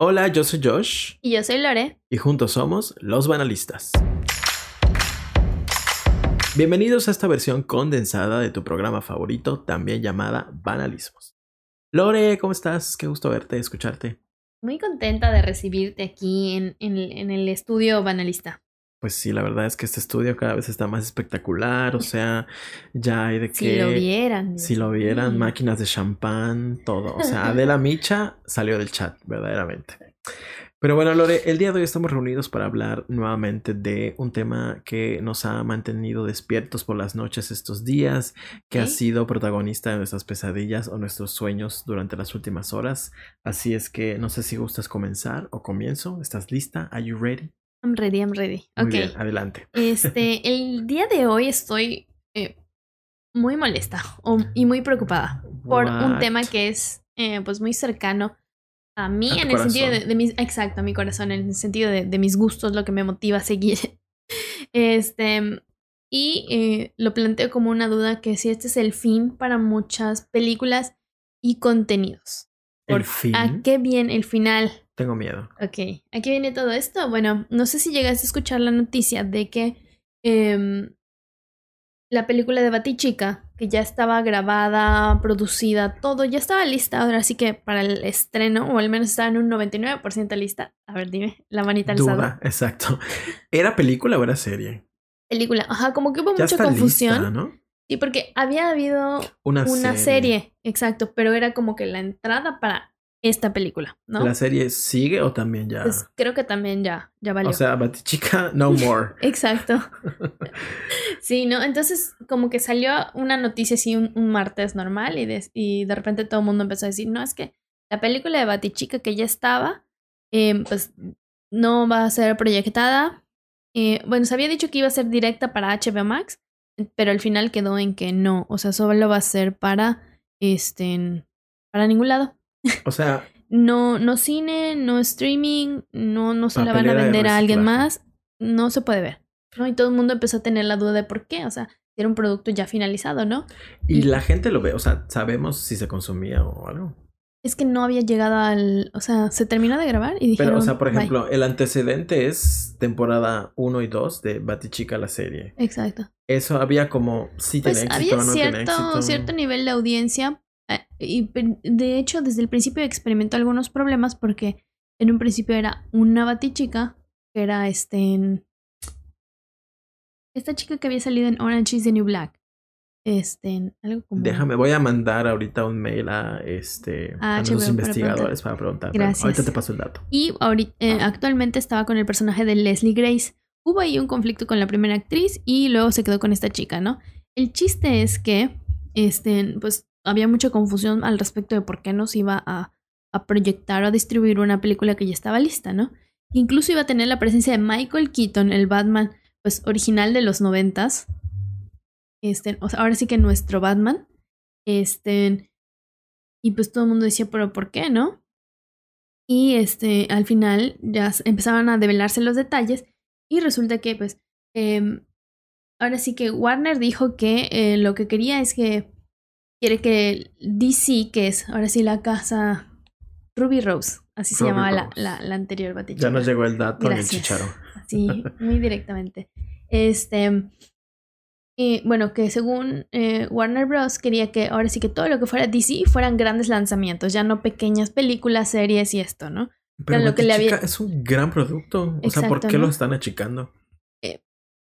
Hola, yo soy Josh. Y yo soy Lore. Y juntos somos los banalistas. Bienvenidos a esta versión condensada de tu programa favorito, también llamada Banalismos. Lore, ¿cómo estás? Qué gusto verte, escucharte. Muy contenta de recibirte aquí en, en el estudio Banalista. Pues sí, la verdad es que este estudio cada vez está más espectacular, o sea, ya hay de que... Si lo vieran. Si lo vieran, máquinas de champán, todo. O sea, Adela Micha salió del chat, verdaderamente. Pero bueno, Lore, el día de hoy estamos reunidos para hablar nuevamente de un tema que nos ha mantenido despiertos por las noches estos días, que ha sido protagonista de nuestras pesadillas o nuestros sueños durante las últimas horas. Así es que no sé si gustas comenzar o comienzo. ¿Estás lista? ¿Are you ready? I'm ready, I'm ready. Muy adelante. Este, el día de hoy estoy eh, muy molesta y muy preocupada por un tema que es eh, pues muy cercano a mí en el sentido de, mis, exacto, a mi corazón, en el sentido de, mis gustos, lo que me motiva a seguir. Este, y eh, lo planteo como una duda que si este es el fin para muchas películas y contenidos. ¿El fin? ¿A qué bien el final? Tengo miedo. Ok, aquí viene todo esto. Bueno, no sé si llegaste a escuchar la noticia de que em, la película de Batichica, que ya estaba grabada, producida, todo, ya estaba lista. Ahora sí que para el estreno, o al menos estaba en un 99% lista. A ver, dime, la manita alzada. Duda, exacto. ¿Era película o era serie? Película, ajá, como que hubo mucha confusión. ¿no? Sí, porque había habido una, serie, exacto, pero era como que la entrada para esta película, ¿no? ¿La serie sigue o también ya? Pues creo que también ya, ya valió. O sea, Batichica, no more. Exacto. sí, ¿no? Entonces, como que salió una noticia así un, martes normal y de, y de repente todo el mundo empezó a decir, no, es que la película de Batichica que ya estaba, eh, pues no va a ser proyectada. Eh, bueno, se había dicho que iba a ser directa para HBO Max, pero al final quedó en que no, o sea, solo va a ser para, este, para ningún lado. O sea. no, no cine, no streaming, no, no se la van a vender a alguien más. No se puede ver. ¿no? Y todo el mundo empezó a tener la duda de por qué. O sea, era un producto ya finalizado, ¿no? Y, la gente lo ve, o sea, sabemos si se consumía o algo. Es que no había llegado al. O sea, se terminó de grabar y dijeron. Pero, o sea, por ejemplo, el antecedente es temporada 1 y 2 de Batichica, la serie. Exacto. Eso había como. Sí, pues había cierto, cierto nivel de audiencia, y de hecho, desde el principio experimentó algunos problemas porque en un principio era una batichica, que era este. Esta chica que había salido en Orange is the New Black. Este, algo como. Déjame, voy a mandar ahorita un mail a este a, los investigadores para preguntar. Gracias. ahorita te paso el dato. Y ahorita, eh, actualmente estaba con el personaje de Leslie Grace. Hubo ahí un conflicto con la primera actriz y luego se quedó con esta chica, ¿no? El chiste es que, este, pues había mucha confusión al respecto de por qué nos iba a, proyectar o a distribuir una película que ya estaba lista, ¿no? Incluso iba a tener la presencia de Michael Keaton, el Batman, pues original de los noventas. Este, ahora sí que nuestro Batman. Este. Y pues todo el mundo decía, pero ¿por qué, no? Y este, al final ya empezaban a develarse los detalles. Y resulta que, pues, eh, ahora sí que Warner dijo que eh, lo que quería es que quiere que DC, que es ahora sí la casa Ruby Rose, así se llamaba la, la, anterior batichica. Ya nos llegó el dato del chicharo. Sí, muy directamente. Este. Y bueno, que según eh, Warner Bros. quería que ahora sí que todo lo que fuera DC fueran grandes lanzamientos, ya no pequeñas películas, series y esto, ¿no? Pero lo que le había... es un gran producto. O sea, ¿por qué lo están achicando? Eh,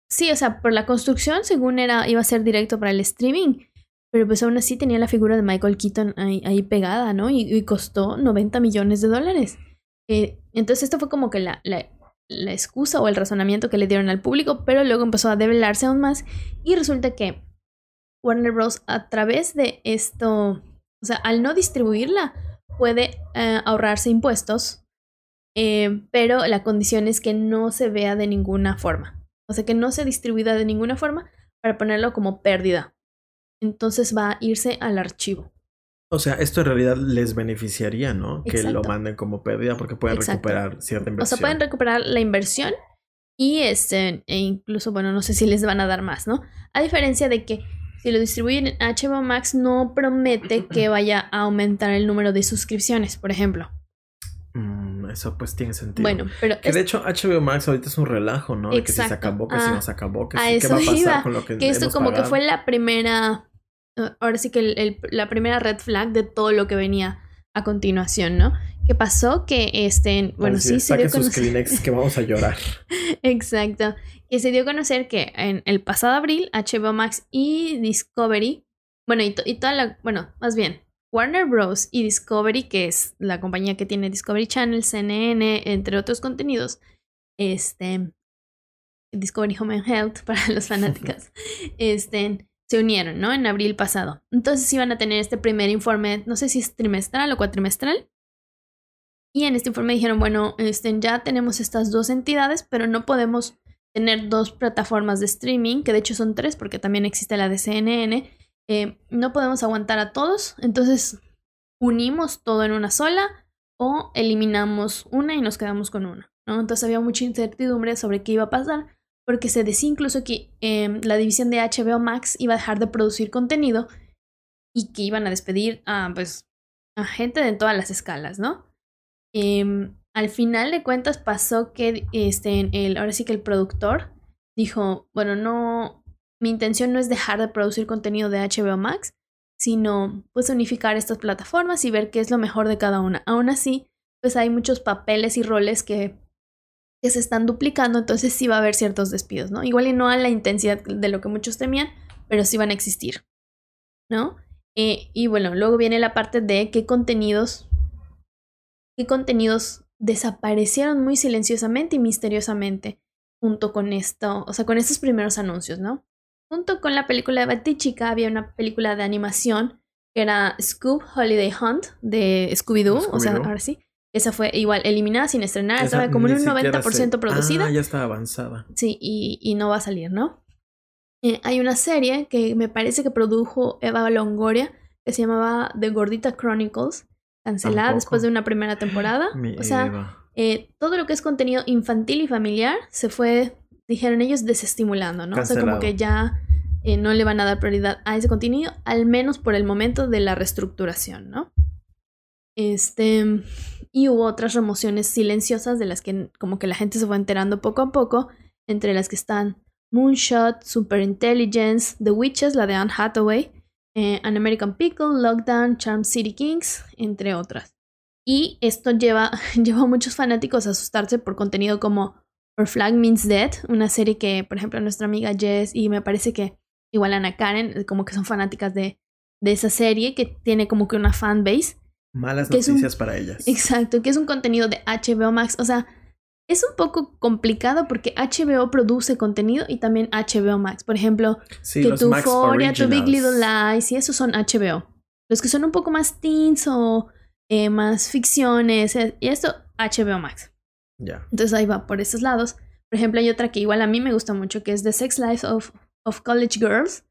sí, o sea, por la construcción, según era, iba a ser directo para el streaming. Pero pues aún así tenía la figura de Michael Keaton ahí, pegada, ¿no? Y, costó 90 millones de dólares. Eh, entonces esto fue como que la, la, excusa o el razonamiento que le dieron al público, pero luego empezó a develarse aún más y resulta que Warner Bros. a través de esto, o sea, al no distribuirla, puede eh, ahorrarse impuestos, eh, pero la condición es que no se vea de ninguna forma. O sea, que no se distribuida de ninguna forma para ponerlo como pérdida entonces va a irse al archivo. O sea, esto en realidad les beneficiaría, ¿no? Que lo manden como pérdida porque pueden recuperar cierta inversión. O sea, pueden recuperar la inversión y este, e incluso, bueno, no sé si les van a dar más, ¿no? A diferencia de que si lo distribuyen en HBO Max no promete que vaya a aumentar el número de suscripciones, por ejemplo. Mm, eso pues tiene sentido. Bueno, pero... Que de hecho HBO Max ahorita es un relajo, ¿no? De que si se acabó, que si no se acabó, que si, qué va a pasar iba. con lo que Que esto hemos como que fue la primera... Ahora sí que el- el- la primera red flag de todo lo que venía a continuación, ¿no? ¿Qué pasó? Que este... Bueno, sí es, se dio a sus. Kleenex que vamos a llorar. Exacto. Que se dio a conocer que en el pasado abril HBO Max y Discovery, bueno, y, to- y toda la, bueno, más bien, Warner Bros. y Discovery, que es la compañía que tiene Discovery Channel, CNN, entre otros contenidos, este, Discovery Home and Health para los fanáticos, este, se unieron, ¿no? En abril pasado. Entonces iban a tener este primer informe, no sé si es trimestral o cuatrimestral. Y en este informe dijeron, bueno, este, ya tenemos estas dos entidades, pero no podemos tener dos plataformas de streaming, que de hecho son tres, porque también existe la de CNN. Eh, no podemos aguantar a todos, entonces unimos todo en una sola o eliminamos una y nos quedamos con una. Entonces había mucha incertidumbre sobre qué iba a pasar, porque se decía incluso que eh, la división de HBO Max iba a dejar de producir contenido y que iban a despedir a, pues, a gente de todas las escalas, ¿no? Em, al final de cuentas pasó que este, el, ahora sí que el productor dijo, bueno, no, mi intención no es dejar de producir contenido de HBO Max, sino pues unificar estas plataformas y ver qué es lo mejor de cada una. Aún así, pues hay muchos papeles y roles que, que se están duplicando, entonces sí va a haber ciertos despidos, ¿no? Igual y no a la intensidad de lo que muchos temían, pero sí van a existir, ¿no? Eh, y bueno, luego viene la parte de qué contenidos qué contenidos desaparecieron muy silenciosamente y misteriosamente junto con esto, o sea, con estos primeros anuncios, ¿no? Junto con la película de Batichica había una película de animación que era Scoob Holiday Hunt de Scooby-Doo, o sea, ahora sí. Esa fue igual eliminada sin estrenar, Esa estaba como en un siquiera 90% sé- producida. Ah, ya está avanzada. Sí, y, y no va a salir, ¿no? Eh, hay una serie que me parece que produjo Eva Longoria que se llamaba The Gordita Chronicles, cancelada Tampoco. después de una primera temporada. Mi o sea, eh, todo lo que es contenido infantil y familiar se fue, dijeron ellos, desestimulando, ¿no? O sea, como que ya eh, no le van a dar prioridad a ese contenido, al menos por el momento de la reestructuración, ¿no? Este, y hubo otras remociones silenciosas de las que como que la gente se fue enterando poco a poco, entre las que están Moonshot, Superintelligence, The Witches, la de Anne Hathaway, eh, An American Pickle, Lockdown, Charm City Kings, entre otras. Y esto lleva, lleva a muchos fanáticos a asustarse por contenido como Our Flag Means Dead, una serie que, por ejemplo, nuestra amiga Jess y me parece que igual Ana Karen, como que son fanáticas de, de esa serie, que tiene como que una fanbase. Malas que un- noticias para ellas. Exacto, que es un contenido de HBO Max. O sea, es un poco complicado porque HBO produce contenido y también HBO Max. Por ejemplo, Sí, que tu Euphoria, tu Big Little. Lies, y esos son HBO. Los que son un poco más teens o eh, más ficciones, eh, y esto, HBO Max. Entonces ahí va por esos lados. Por ejemplo, hay otra que igual a mí me gusta mucho, que es The Sex Life of, of College Girls.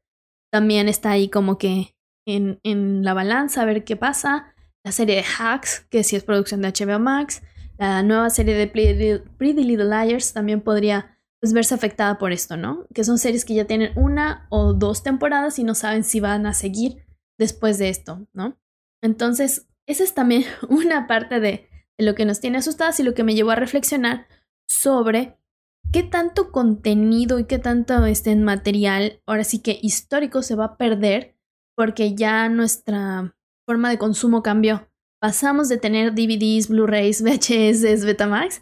También está ahí como que en, en la balanza, a ver qué pasa. La serie de Hacks, que sí es producción de HBO Max. La nueva serie de Pretty, Little Liars también podría pues, verse afectada por esto, ¿no? Que son series que ya tienen una o dos temporadas y no saben si van a seguir después de esto, ¿no? Entonces, esa es también una parte de lo que nos tiene asustadas y lo que me llevó a reflexionar sobre qué tanto contenido y qué tanto este material, ahora sí que histórico, se va a perder porque ya nuestra forma de consumo cambió. Pasamos de tener DVDs, Blu-rays, VHS, Betamax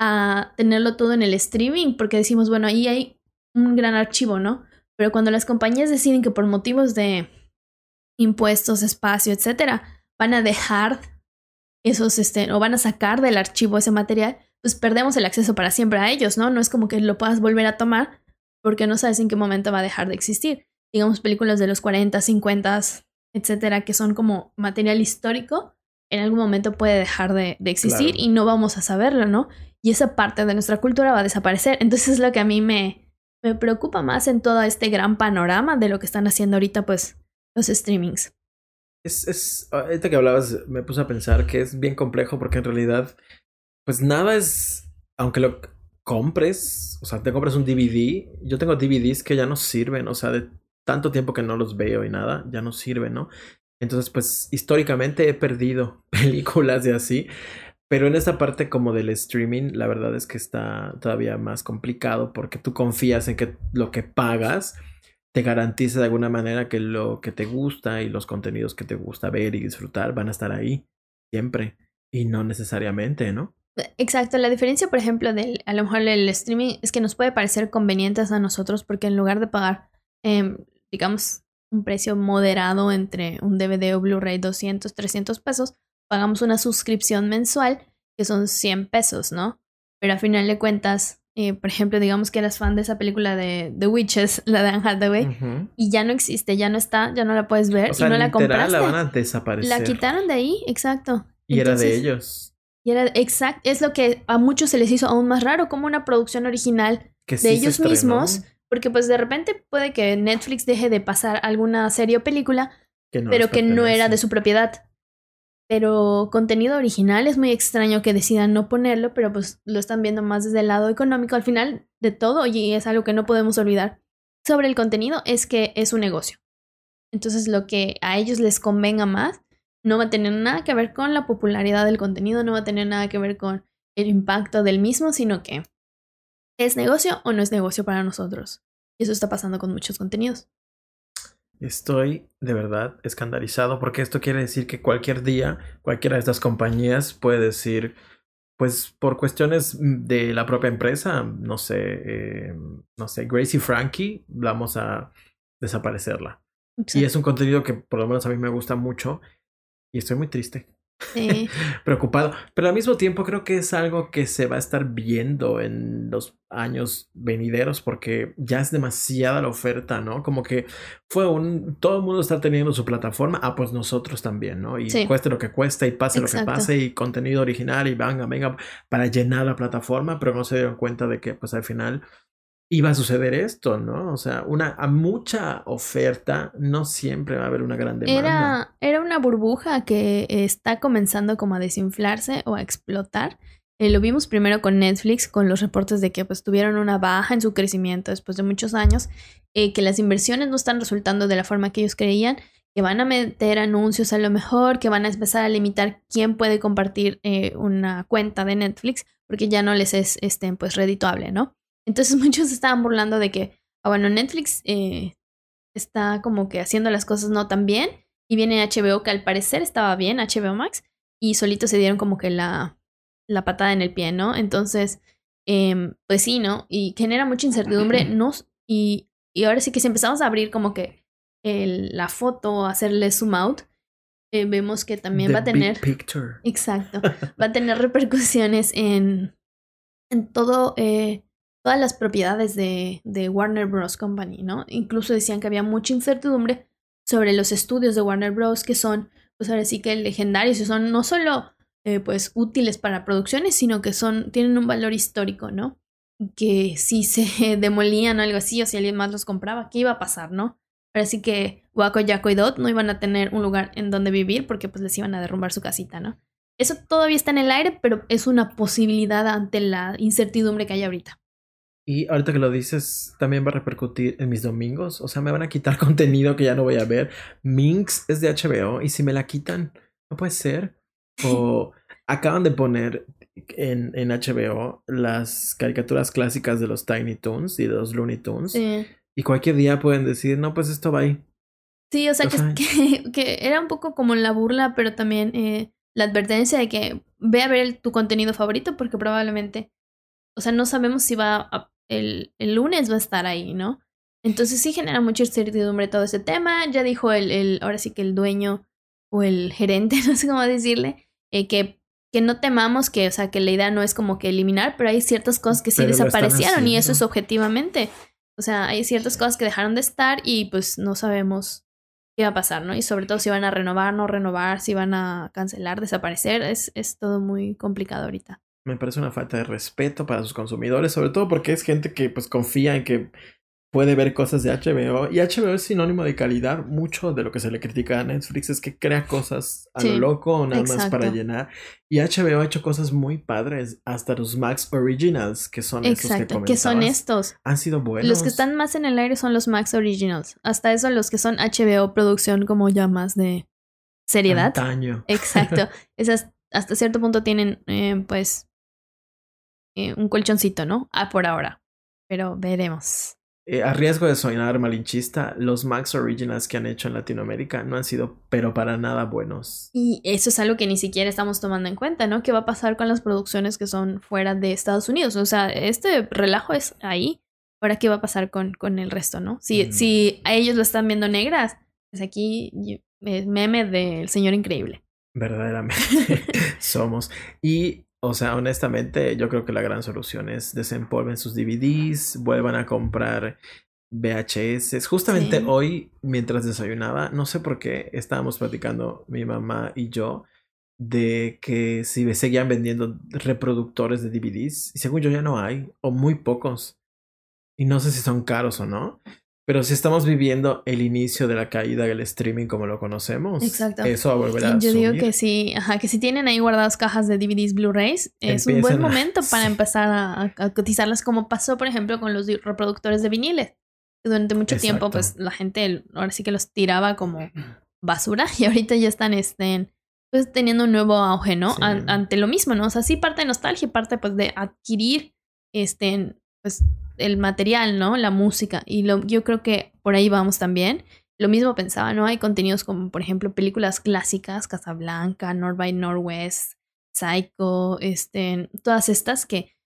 a tenerlo todo en el streaming porque decimos, bueno, ahí hay un gran archivo, ¿no? Pero cuando las compañías deciden que por motivos de impuestos, espacio, etcétera, van a dejar esos, este, o van a sacar del archivo ese material, pues perdemos el acceso para siempre a ellos, ¿no? No es como que lo puedas volver a tomar porque no sabes en qué momento va a dejar de existir. Digamos, películas de los 40, 50, etcétera, que son como material histórico, en algún momento puede dejar de, de existir Claro. y no vamos a saberlo, ¿no? Y esa parte de nuestra cultura va a desaparecer. Entonces es lo que a mí me, me preocupa más en todo este gran panorama de lo que están haciendo ahorita, pues, los streamings. Es, es, ahorita que hablabas, me puse a pensar que es bien complejo porque en realidad, pues nada es, aunque lo compres, o sea, te compras un DVD, yo tengo DVDs que ya no sirven, o sea, de tanto tiempo que no los veo y nada, ya no sirven, ¿no? Entonces, pues históricamente he perdido películas y así, Pero en esta parte como del streaming, la verdad es que está todavía más complicado porque tú confías en que lo que pagas te garantiza de alguna manera que lo que te gusta y los contenidos que te gusta ver y disfrutar van a estar ahí siempre y no necesariamente, ¿no? Exacto, la diferencia, por ejemplo, del a lo mejor el streaming es que nos puede parecer convenientes a nosotros porque en lugar de pagar, em, digamos, un precio moderado entre un DVD o Blu-ray 200, 300 pesos, pagamos una suscripción mensual que son 100 pesos, ¿no? Pero a final de cuentas, eh, por ejemplo, digamos que eras fan de esa película de The Witches, la de Anne Hathaway, y ya no existe, ya no está, ya no la puedes ver y no la compraste. la van a desaparecer. La quitaron de ahí, exacto. Y era de ellos. Y era exacto, es lo que a muchos se les hizo aún más raro, como una producción original de ellos mismos, porque pues de repente puede que Netflix deje de pasar alguna serie o película, pero que no era de su propiedad. Pero contenido original es muy extraño que decidan no ponerlo, pero pues lo están viendo más desde el lado económico al final de todo y es algo que no podemos olvidar sobre el contenido es que es un negocio. Entonces lo que a ellos les convenga más no va a tener nada que ver con la popularidad del contenido, no va a tener nada que ver con el impacto del mismo, sino que es negocio o no es negocio para nosotros. Y eso está pasando con muchos contenidos. Estoy de verdad escandalizado porque esto quiere decir que cualquier día cualquiera de estas compañías puede decir, pues por cuestiones de la propia empresa, no sé, eh, no sé, Gracie Frankie, vamos a desaparecerla. Y es un contenido que por lo menos a mí me gusta mucho y estoy muy triste. preocupado. Pero al mismo tiempo creo que es algo que se va a estar viendo en los años venideros porque ya es demasiada la oferta, ¿no? Como que fue un... Todo el mundo está teniendo su plataforma, ah, pues nosotros también, ¿no? Y cueste lo que cueste y pase lo que pase y contenido original y venga, venga, para llenar la plataforma, pero no se dieron cuenta de que pues al final iba a suceder esto, ¿no? O sea, una a mucha oferta no siempre va a haber una gran demanda. Era, era una burbuja que está comenzando como a desinflarse o a explotar. Eh, lo vimos primero con Netflix, con los reportes de que pues tuvieron una baja en su crecimiento después de muchos años, eh, que las inversiones no están resultando de la forma que ellos creían, que van a meter anuncios a lo mejor, que van a empezar a limitar quién puede compartir eh, una cuenta de Netflix, porque ya no les es este, pues redituable, ¿no? Entonces muchos estaban burlando de que, ah, bueno, Netflix eh, está como que haciendo las cosas no tan bien y viene HBO que al parecer estaba bien, HBO Max, y solito se dieron como que la, la patada en el pie, ¿no? Entonces, eh, pues sí, ¿no? Y genera mucha incertidumbre, no, y, y ahora sí que si empezamos a abrir como que el, la foto, hacerle zoom out, eh, vemos que también va a tener... Exacto, va a tener repercusiones en, en todo... Eh, todas las propiedades de, de, Warner Bros. Company, ¿no? Incluso decían que había mucha incertidumbre sobre los estudios de Warner Bros. que son, pues ahora sí que legendarios y son no solo eh, pues útiles para producciones, sino que son, tienen un valor histórico, ¿no? Que si se demolían o algo así, o si alguien más los compraba, ¿qué iba a pasar, no? Ahora sí que Waco, Jaco y Dot no iban a tener un lugar en donde vivir porque pues les iban a derrumbar su casita, ¿no? Eso todavía está en el aire, pero es una posibilidad ante la incertidumbre que hay ahorita. Y ahorita que lo dices, también va a repercutir en mis domingos. O sea, me van a quitar contenido que ya no voy a ver. Minx es de HBO y si me la quitan, no puede ser. O acaban de poner en, en HBO las caricaturas clásicas de los Tiny Toons y de los Looney Tunes. Y cualquier día pueden decir, no, pues esto va ahí. Sí, o sea, que, que, era un poco como la burla, pero también eh, la advertencia de que ve a ver tu contenido favorito porque probablemente, o sea, no sabemos si va a el, el, lunes va a estar ahí, ¿no? Entonces sí genera mucha incertidumbre todo ese tema. Ya dijo el, el ahora sí que el dueño o el gerente, no sé cómo decirle, eh, que, que no temamos que, o sea, que la idea no es como que eliminar, pero hay ciertas cosas que sí desaparecieron y eso es objetivamente. O sea, hay ciertas cosas que dejaron de estar y pues no sabemos qué va a pasar, ¿no? Y sobre todo si van a renovar, no renovar, si van a cancelar, desaparecer, es, es todo muy complicado ahorita me parece una falta de respeto para sus consumidores, sobre todo porque es gente que pues confía en que puede ver cosas de HBO y HBO es sinónimo de calidad. Mucho de lo que se le critica a Netflix es que crea cosas a lo loco nada más para llenar. Y HBO ha hecho cosas muy padres, hasta los Max Originals, que son exacto, que, son estos. Han sido buenos. Los que están más en el aire son los Max Originals. Hasta eso los que son HBO producción como ya más de seriedad. Antaño. Exacto. Esas hasta cierto punto tienen, eh, pues, eh, un colchoncito, ¿no? Ah, por ahora. Pero veremos. Eh, a riesgo de sonar malinchista, los Max Originals que han hecho en Latinoamérica no han sido, pero para nada buenos. Y eso es algo que ni siquiera estamos tomando en cuenta, ¿no? ¿Qué va a pasar con las producciones que son fuera de Estados Unidos? O sea, este relajo es ahí. Ahora, ¿qué va a pasar con, con el resto, no? Si, Mm. si a ellos lo están viendo negras, pues aquí es meme del señor increíble. Verdaderamente somos. Y, o sea, honestamente, yo creo que la gran solución es desempolven sus DVDs, vuelvan a comprar VHS. Justamente Sí. hoy, mientras desayunaba, no sé por qué, estábamos platicando mi mamá y yo de que si seguían vendiendo reproductores de DVDs, y según yo ya no hay, o muy pocos. Y no sé si son caros o no. Pero si estamos viviendo el inicio de la caída del streaming como lo conocemos, Exacto. eso va a volver a Yo digo que sí, ajá, que si tienen ahí guardadas cajas de DVDs Blu-rays, es un buen Empiecen a- momento para empezar a, a cotizarlas como pasó, por ejemplo, con los reproductores de viniles. Durante mucho tiempo, Exacto. pues la gente ahora sí que los tiraba como basura y ahorita ya están este, pues teniendo un nuevo auge, ¿no? Sí. An- ante lo mismo, ¿no? O sea, sí parte de nostalgia, parte pues de adquirir este, pues el material, ¿no? La música. Y lo, yo creo que por ahí vamos también. Lo mismo pensaba, ¿no? Hay contenidos como, por ejemplo, películas clásicas, Casablanca, North by Northwest, Psycho, este, todas estas que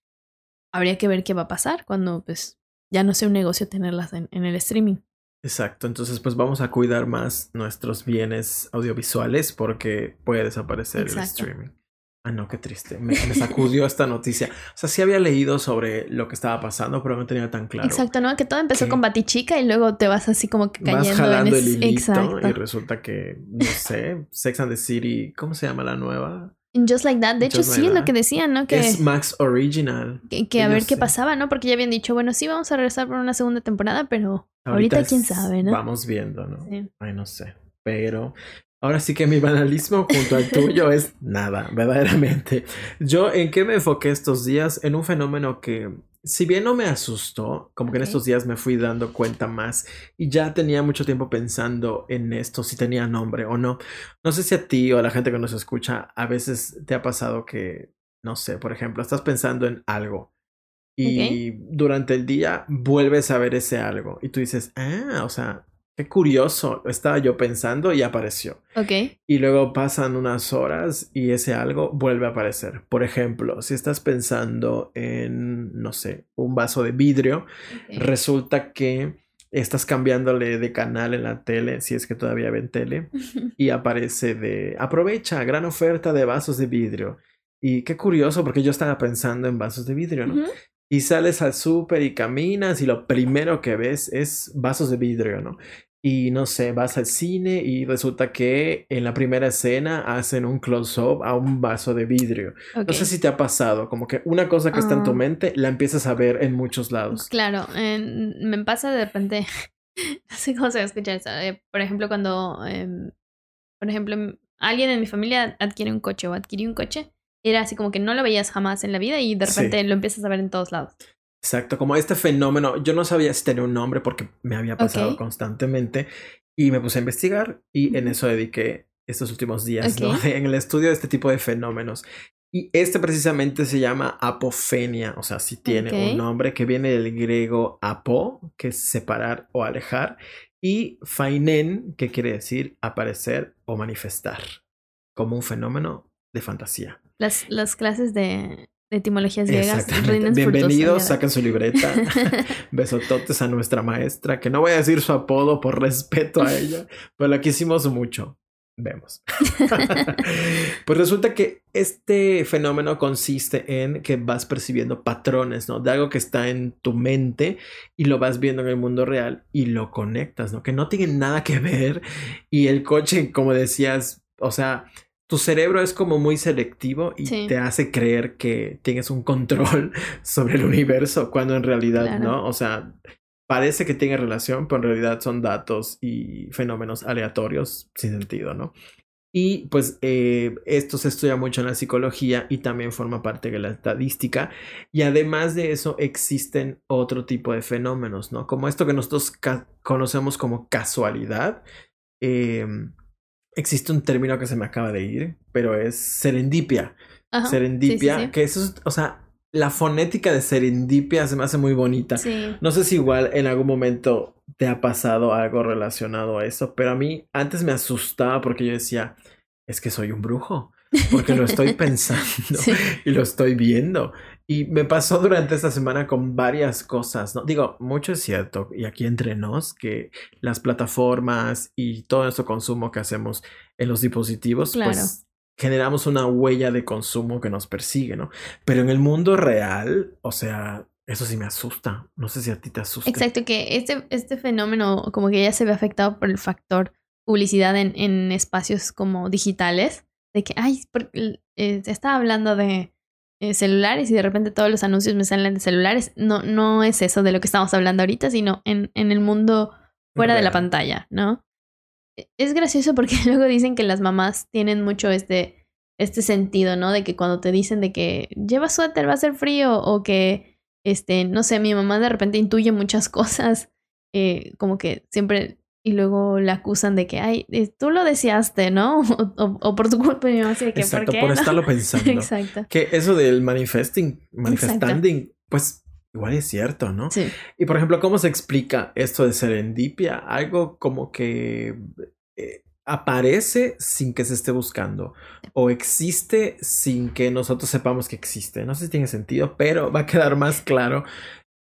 habría que ver qué va a pasar cuando, pues, ya no sea un negocio tenerlas en, en el streaming. Exacto, entonces pues vamos a cuidar más nuestros bienes audiovisuales porque puede desaparecer el streaming. Ah, no, qué triste. Me, me sacudió esta noticia. O sea, sí había leído sobre lo que estaba pasando, pero no tenía tan claro. Exacto, ¿no? Que todo empezó que- con Batichica y luego te vas así como que cayendo Vas jalando en el hilito Exacto. y resulta que, no sé, Sex and the City, ¿cómo se llama la nueva? Just Like That, de hecho, sí es lo That. que decían, ¿no? Que, Es Max Original. que, que a ver qué pasaba, ¿no? Porque ya habían dicho, bueno, sí, vamos a regresar por una segunda temporada, pero ahorita, quién sabe, ¿no? Vamos viendo, ¿no? Sí. Ay, no sé. Pero ahora sí que mi banalismo junto al tuyo es nada, verdaderamente. Yo en qué me enfoqué estos días en un fenómeno que, si bien no me asustó, como que en estos días me fui dando cuenta más y ya tenía mucho tiempo pensando en esto, si tenía nombre o no. No sé si a ti o a la gente que nos escucha a veces te ha pasado que, no sé, por ejemplo, estás pensando en algo. Y durante el día vuelves a ver ese algo y tú dices, ah, o sea, qué curioso, estaba yo pensando y apareció. Ok. Y luego pasan unas horas y ese algo vuelve a aparecer. Por ejemplo, si estás pensando en, no sé, un vaso de vidrio, resulta que estás cambiándole de canal en la tele, si es que todavía ven tele, y aparece de, aprovecha, gran oferta de vasos de vidrio. Y qué curioso, porque yo estaba pensando en vasos de vidrio, ¿no? Y sales al súper y caminas y lo primero que ves es vasos de vidrio, ¿no? Y no sé, vas al cine y resulta que en la primera escena hacen un close-up a un vaso de vidrio. No sé si te ha pasado, como que una cosa que está en tu Ah. mente la empiezas a ver en muchos lados. Claro, me pasa de repente, no sé cómo se va a escuchar eso. eh, por ejemplo, cuando, em, por ejemplo, alguien en mi familia adquiere un coche o adquirió un coche, era así como que no lo veías jamás en la vida y de Sí. repente lo empiezas a ver en todos lados. Exacto, como este fenómeno, yo no sabía si tenía un nombre porque me había pasado constantemente y me puse a investigar y en eso dediqué estos últimos días. En el estudio de este tipo de fenómenos. Y este precisamente se llama apofenia, o sea, sí tiene un nombre que viene del griego apo, que es separar o alejar, y fainen, que quiere decir aparecer o manifestar, como un fenómeno de fantasía. Las, las clases de etimologías griegas Bienvenidos, saquen su libreta. Besototes a nuestra maestra, que no voy a decir su apodo por respeto a ella, pero la quisimos mucho. Vemos. pues resulta que este fenómeno consiste en que vas percibiendo patrones, ¿no? De algo que está en tu mente y lo vas viendo en el mundo real y lo conectas, ¿no? Que no tienen nada que ver y el coche, como decías, o sea, tu cerebro es como muy selectivo y Sí. te hace creer que tienes un control sobre el universo cuando en realidad Claro. no, o sea, parece que tiene relación, pero en realidad son datos y fenómenos aleatorios sin sentido, ¿no? Y pues eh, esto se estudia mucho en la psicología y también forma parte de la estadística. Y además de eso existen otro tipo de fenómenos, ¿no? Como esto que nosotros conocemos como casualidad. Eh, existe un término que se me acaba de ir, pero es serendipia. Ajá, serendipia, sí, sí, sí. que eso es, o sea, la fonética de serendipia se me hace muy bonita. No sé si igual en algún momento te ha pasado algo relacionado a eso, pero a mí antes me asustaba porque yo decía, es que soy un brujo, porque lo estoy pensando Sí. y lo estoy viendo. Y me pasó durante esta semana con varias cosas, ¿no? Digo, mucho es cierto, y aquí entre nos, que las plataformas y todo nuestro consumo que hacemos en los dispositivos, Claro. pues generamos una huella de consumo que nos persigue, ¿no? Pero en el mundo real, o sea, eso sí me asusta. No sé si a ti te asusta. Exacto, que este, este fenómeno como que ya se ve afectado por el factor publicidad en, en espacios como digitales, de que, ay, porque, eh, se estaba hablando de eh, celulares y de repente todos los anuncios me salen de celulares. No, no es eso de lo que estamos hablando ahorita, sino en, en el mundo fuera de la pantalla, ¿no? E- Es gracioso porque luego dicen que las mamás tienen mucho este, este sentido, ¿no? De que cuando te dicen de que lleva suéter, va a ser frío, o que, este, no sé, mi mamá de repente intuye muchas cosas, eh, como que siempre, y luego la acusan de que, ay, eh, tú lo deseaste, ¿no? O, o- o por tu culpa, y mi mamá así de que, Exacto, ¿por qué? por no?" estarlo pensando. Exacto. Que eso del manifesting, manifestanding, pues igual es cierto, ¿no? Sí, Y por ejemplo, ¿cómo se explica esto de serendipia? Algo como que eh, aparece sin que se esté buscando o existe sin que nosotros sepamos que existe. No sé si tiene sentido, pero va a quedar más claro.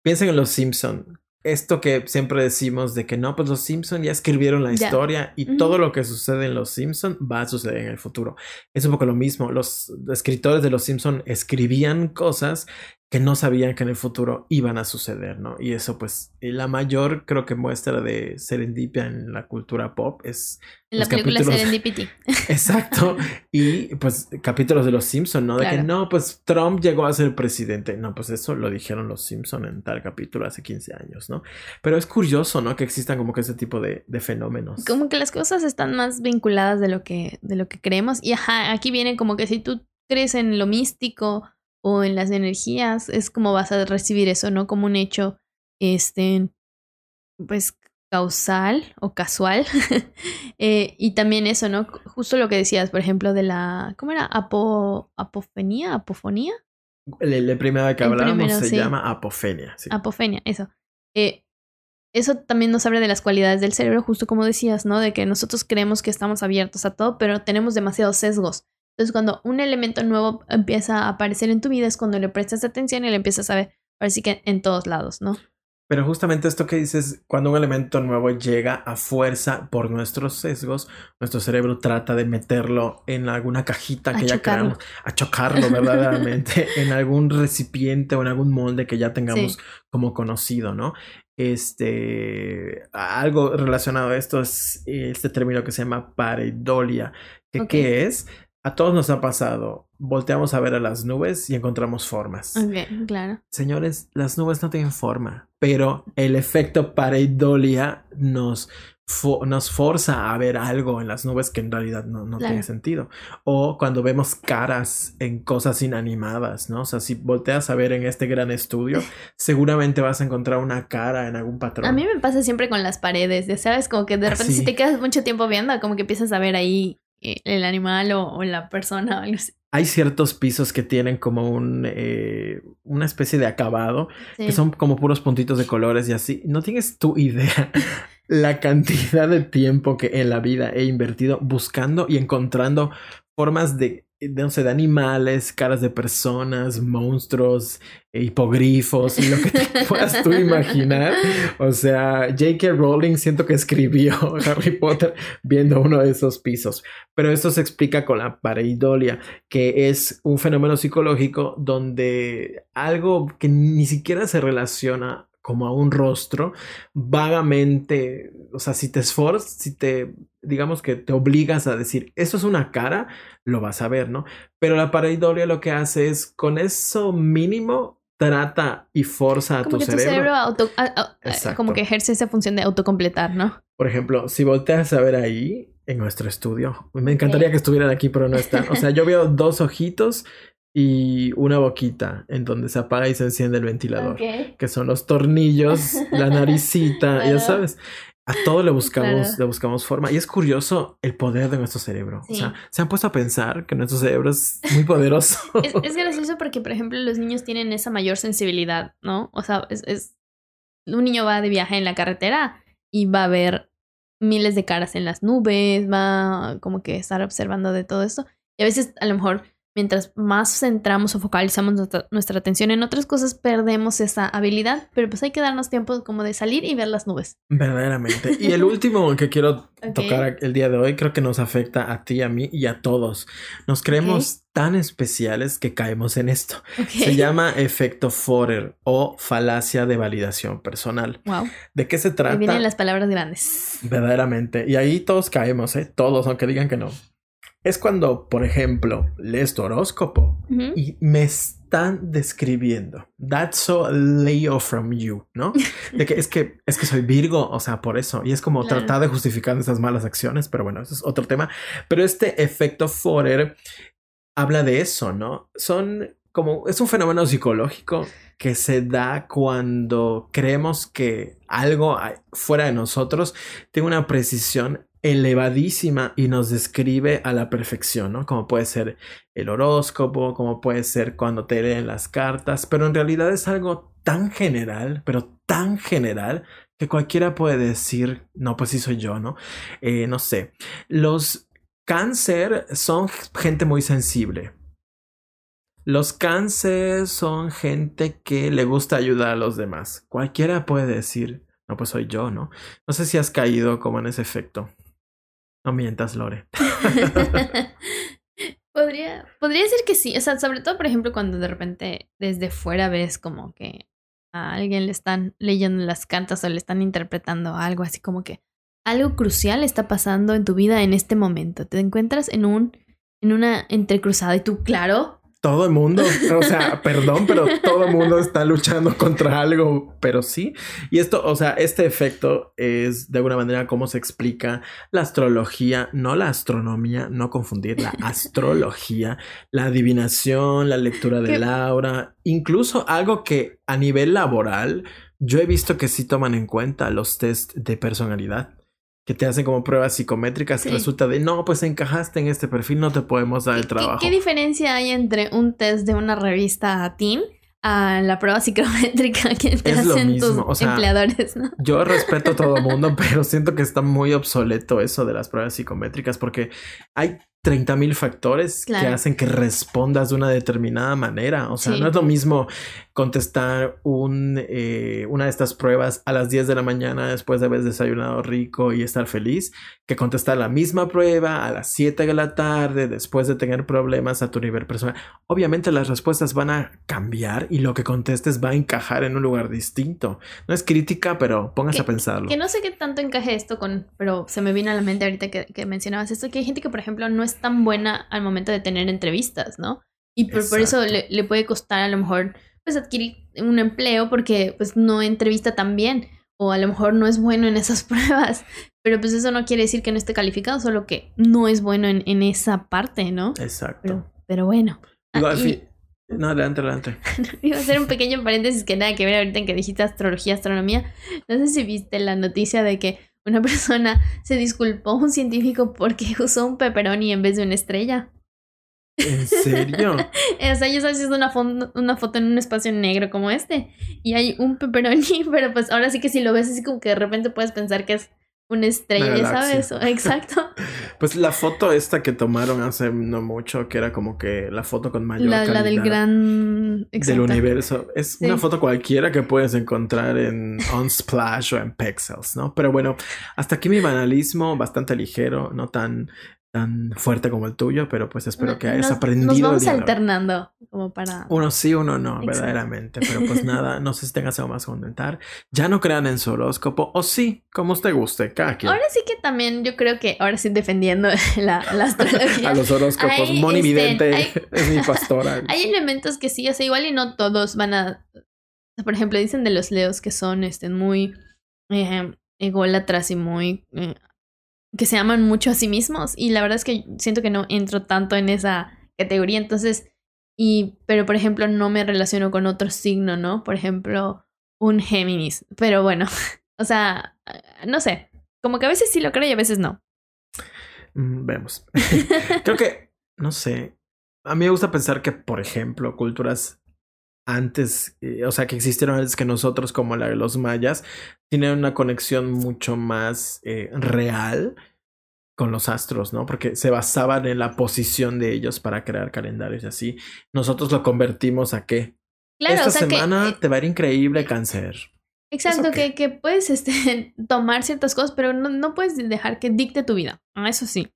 Piensen en los Simpson. Esto que siempre decimos de que no, pues los Simpson ya escribieron la historia y todo lo que sucede en los Simpson va a suceder en el futuro. Es un poco lo mismo. Los escritores de los Simpson escribían cosas que no sabían que en el futuro iban a suceder, ¿no? Y eso, pues, eh, la mayor, creo que muestra de serendipia en la cultura pop es la película capítulos- Serendipity. exacto. y pues, capítulos de los Simpson, ¿no? De que no, pues Trump llegó a ser presidente. No, pues eso lo dijeron los Simpson en tal capítulo hace 15 años, ¿no? Pero es curioso, ¿no? Que existan como que ese tipo de, de fenómenos. como que las cosas están más vinculadas de lo que de lo que creemos y ajá, aquí viene como que si tú crees en lo místico o en las energías, es como vas a recibir eso, ¿no? Como un hecho este pues causal o casual. Eh, y también eso, ¿no? Justo lo que decías, por ejemplo, de la ¿cómo era? Apo apofenía, apofonía, El, el primero que El hablábamos primero, se sí. llama apofenia. sí. apofenia, eso. Eh, eso también nos habla de las cualidades del cerebro, justo como decías, ¿no? De que nosotros creemos que estamos abiertos a todo, pero tenemos demasiados sesgos. Entonces, cuando un elemento nuevo empieza a aparecer en tu vida, es cuando le prestas atención y le empiezas a ver, ahora sí que en todos lados, ¿no? Pero justamente esto que dices, cuando un elemento nuevo llega a fuerza por nuestros sesgos, nuestro cerebro trata de meterlo en alguna cajita A que ya chocarlo. creamos, a chocarlo verdaderamente en algún recipiente o en algún molde que ya tengamos Sí. como conocido, ¿no? Este, algo relacionado a esto es este término que se llama pareidolia, que. ¿qué es? A todos nos ha pasado, volteamos a ver a las nubes y encontramos formas. Ok, claro. Señores, las nubes no tienen forma, pero el efecto pareidolia nos, fo- nos forza a ver algo en las nubes que en realidad no, no Claro. tiene sentido. O cuando vemos caras en cosas inanimadas, ¿no? O sea, si volteas a ver en este gran estudio, seguramente vas a encontrar una cara en algún patrón. A mí me pasa siempre con las paredes, ya sabes, como que de Ah, repente si te quedas mucho tiempo viendo, como que empiezas a ver ahí el animal o, o la persona o algo así. Hay ciertos pisos que tienen como un, eh, una especie de acabado Sí. que son como puros puntitos de colores y así. No tienes tu idea la cantidad de tiempo que en la vida he invertido buscando y encontrando formas de, de, no sé, de animales, caras de personas, monstruos, eh, hipogrifos y lo que te puedas tú imaginar. O sea, J.K. Rowling siento que escribió Harry Potter viendo uno de esos pisos. Pero esto se explica con la pareidolia, que es un fenómeno psicológico donde algo que ni siquiera se relaciona como a un rostro, vagamente, o sea, si te esforzas, si te, digamos que te obligas a decir, eso es una cara, lo vas a ver, ¿no? Pero la pareidolia lo que hace es, con eso mínimo, trata y forza a tu que tu cerebro. cerebro auto- a- a- Exacto. como que ejerce esa función de autocompletar, ¿no? Por ejemplo, si volteas a ver ahí, en nuestro estudio, me encantaría que estuvieran aquí, pero no están. O sea, yo veo dos ojitos y una boquita en donde se apaga y se enciende el ventilador. Que son los tornillos, la naricita, ya Claro. sabes. A todo le buscamos, le buscamos forma. Y es curioso el poder de nuestro cerebro. O sea, se han puesto a pensar que nuestro cerebro es muy poderoso. es, gracioso porque, por ejemplo, los niños tienen esa mayor sensibilidad, ¿no? O sea, es, es, un niño va de viaje en la carretera y va a ver miles de caras en las nubes, va como que estar observando de todo esto. Y a veces, a lo mejor, mientras más centramos o focalizamos nuestra, atención en otras cosas, perdemos esa habilidad, pero pues hay que darnos tiempo como de salir y ver las nubes. Verdaderamente. Y el último que quiero tocar el día de hoy creo que nos afecta a ti, a mí y a todos. Nos creemos tan especiales que caemos en esto. Se llama efecto Forer o falacia de validación personal. Wow. ¿De qué se trata? vienen las palabras grandes. Verdaderamente. Y ahí todos caemos, ¿eh? Todos, aunque digan que no es cuando, por ejemplo, lees tu horóscopo y me están describiendo. That's so Leo from you, ¿no? De que es que es que soy Virgo, o sea, por eso. Y es como tratar de justificar esas malas acciones, pero bueno, eso es otro tema. Pero este efecto Forer habla de eso, ¿no? Son como es un fenómeno psicológico que se da cuando creemos que algo fuera de nosotros tiene una precisión elevadísima y nos describe a la perfección, ¿no? Como puede ser el horóscopo, como puede ser cuando te leen las cartas, pero en realidad es algo tan general, pero tan general que cualquiera puede decir, no, pues sí soy yo, ¿no? Eh, no sé. Los cáncer son gente muy sensible. Los cáncer son gente que le gusta ayudar a los demás. Cualquiera puede decir, no, pues soy yo, ¿no? No sé si has caído como en ese efecto. No mientas, Lore. podría, podría decir que sí. O sea, sobre todo, por ejemplo, cuando de repente desde fuera ves como que a alguien le están leyendo las cantas o le están interpretando algo así como que algo crucial está pasando en tu vida en este momento. Te encuentras en un en una entrecruzada y tú, claro, todo el mundo, o sea, perdón, pero todo el mundo está luchando contra algo, pero sí. Y esto, o sea, este efecto es de alguna manera cómo se explica la astrología, no la astronomía, no confundir la astrología, la adivinación, la lectura de Laura, incluso algo que a nivel laboral yo he visto que sí toman en cuenta los test de personalidad que te hacen como pruebas psicométricas y resulta de no, pues encajaste en este perfil, no te podemos dar el trabajo. ¿Qué, diferencia hay entre un test de una revista teen a la prueba psicométrica que te hacen tus empleadores, ¿no? Yo respeto a todo el mundo, pero siento que está muy obsoleto eso de las pruebas psicométricas porque hay 30 mil factores que hacen que respondas de una determinada manera. O sea, no es lo mismo contestar un, eh, una de estas pruebas a las 10 de la mañana después de haber desayunado rico y estar feliz, que contestar la misma prueba a las 7 de la tarde después de tener problemas a tu nivel personal. Obviamente las respuestas van a cambiar y lo que contestes va a encajar en un lugar distinto. No es crítica, pero póngase a pensarlo. Que no sé qué tanto encaje esto con, pero se me vino a la mente ahorita que, que mencionabas esto, que hay gente que, por ejemplo, no es tan buena al momento de tener entrevistas, ¿no? Y por, eso le, puede costar a lo mejor pues adquirir un empleo porque pues no entrevista tan bien o a lo mejor no es bueno en esas pruebas, pero pues eso no quiere decir que no esté calificado, solo que no es bueno en, en esa parte, ¿no? Exacto. Pero, bueno. No, adelante, adelante. Iba a hacer un pequeño paréntesis que nada que ver ahorita en que dijiste astrología, astronomía. No sé si viste la noticia de que una persona se disculpó un científico porque usó un pepperoni en vez de una estrella. ¿En serio? o sea, ellos hacen una, una foto en un espacio negro como este y hay un pepperoni, pero pues ahora sí que si lo ves así como que de repente puedes pensar que es una estrella, ¿sabes? Exacto. pues la foto esta que tomaron hace no mucho, que era como que la foto con mayor la, la del gran del universo. Es una foto cualquiera que puedes encontrar en Unsplash o en Pixels, ¿no? Pero bueno, hasta aquí mi banalismo, bastante ligero, no tan tan fuerte como el tuyo, pero pues espero que hayas aprendido. Nos vamos alternando como para... Uno sí, uno no, verdaderamente. Pero pues nada, no sé si tengas algo más que comentar. Ya no crean en su horóscopo, o sí, como usted guste, cada Ahora sí que también yo creo que, ahora sí defendiendo la, astrología. A los horóscopos, Moni este, Vidente es mi pastora. hay elementos que sí, o sea, igual y no todos van a... Por ejemplo, dicen de los leos que son este, muy... Eh, ególatras y muy eh, que se aman mucho a sí mismos y la verdad es que siento que no entro tanto en esa categoría, entonces, y, pero por ejemplo no me relaciono con otro signo, ¿no? Por ejemplo, un Géminis, pero bueno, o sea, no sé, como que a veces sí lo creo y a veces no. Mm, vemos. Creo que, no sé, a mí me gusta pensar que, por ejemplo, culturas antes, eh, o sea, que existieron antes que nosotros, como la de los mayas, tienen una conexión mucho más eh, real con los astros, ¿no? Porque se basaban en la posición de ellos para crear calendarios y así. Nosotros lo convertimos a qué? Claro, Esta o sea semana que... te va a ir increíble cáncer. Exacto, que, que puedes este, tomar ciertas cosas, pero no, no puedes dejar que dicte tu vida. Eso sí,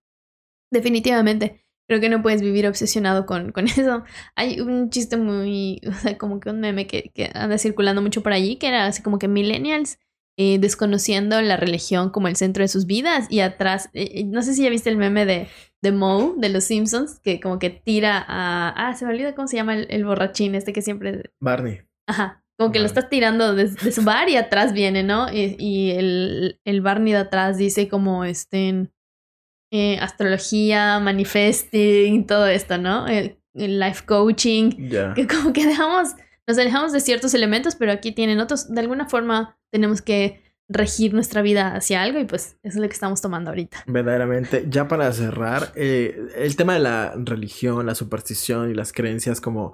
definitivamente. Creo que no puedes vivir obsesionado con, con eso. Hay un chiste muy, o sea, como que un meme que, que anda circulando mucho por allí, que era así como que millennials eh, desconociendo la religión como el centro de sus vidas y atrás, eh, eh, no sé si ya viste el meme de, de Moe, de los Simpsons, que como que tira a... Ah, se me olvida cómo se llama el, el borrachín este que siempre... Barney. Ajá, como que lo estás tirando de, de su bar y atrás viene, ¿no? Y, y el, el Barney de atrás dice como este eh, astrología, manifesting, todo esto, ¿no? El life coaching, Ya. que como que dejamos, nos alejamos de ciertos elementos, pero aquí tienen otros. De alguna forma tenemos que regir nuestra vida hacia algo y pues eso es lo que estamos tomando ahorita. Verdaderamente, ya para cerrar, eh, el tema de la religión, la superstición y las creencias como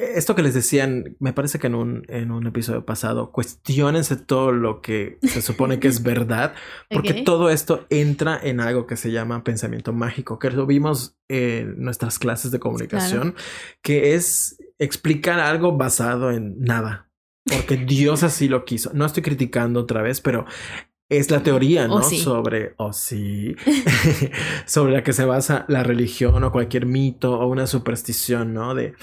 esto que les decían, me parece que en un, en un episodio pasado, cuestionense todo lo que se supone que es verdad, porque todo esto entra en algo que se llama pensamiento mágico, que lo vimos en nuestras clases de comunicación, que es explicar algo basado en nada, porque Dios así lo quiso. No estoy criticando otra vez, pero es la teoría, ¿no? Sí. Sobre, o sí, sobre la que se basa la religión o cualquier mito o una superstición, ¿no? De,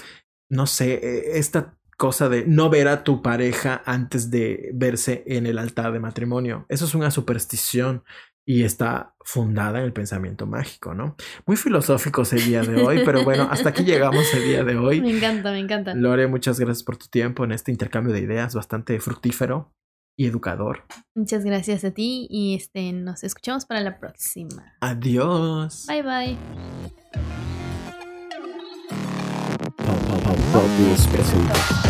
no sé, eh, esta cosa de no ver a tu pareja antes de verse en el altar de matrimonio. Eso es una superstición y está fundada en el pensamiento mágico, ¿no? Muy filosóficos el día de hoy, pero bueno, hasta aquí llegamos el día de hoy. Me encanta, me encanta. Lore, muchas gracias por tu tiempo en este intercambio de ideas bastante fructífero y educador. Muchas gracias a ti y este nos escuchamos para la próxima. Adiós. Bye bye. Pop, pop, pop, pop, presenta.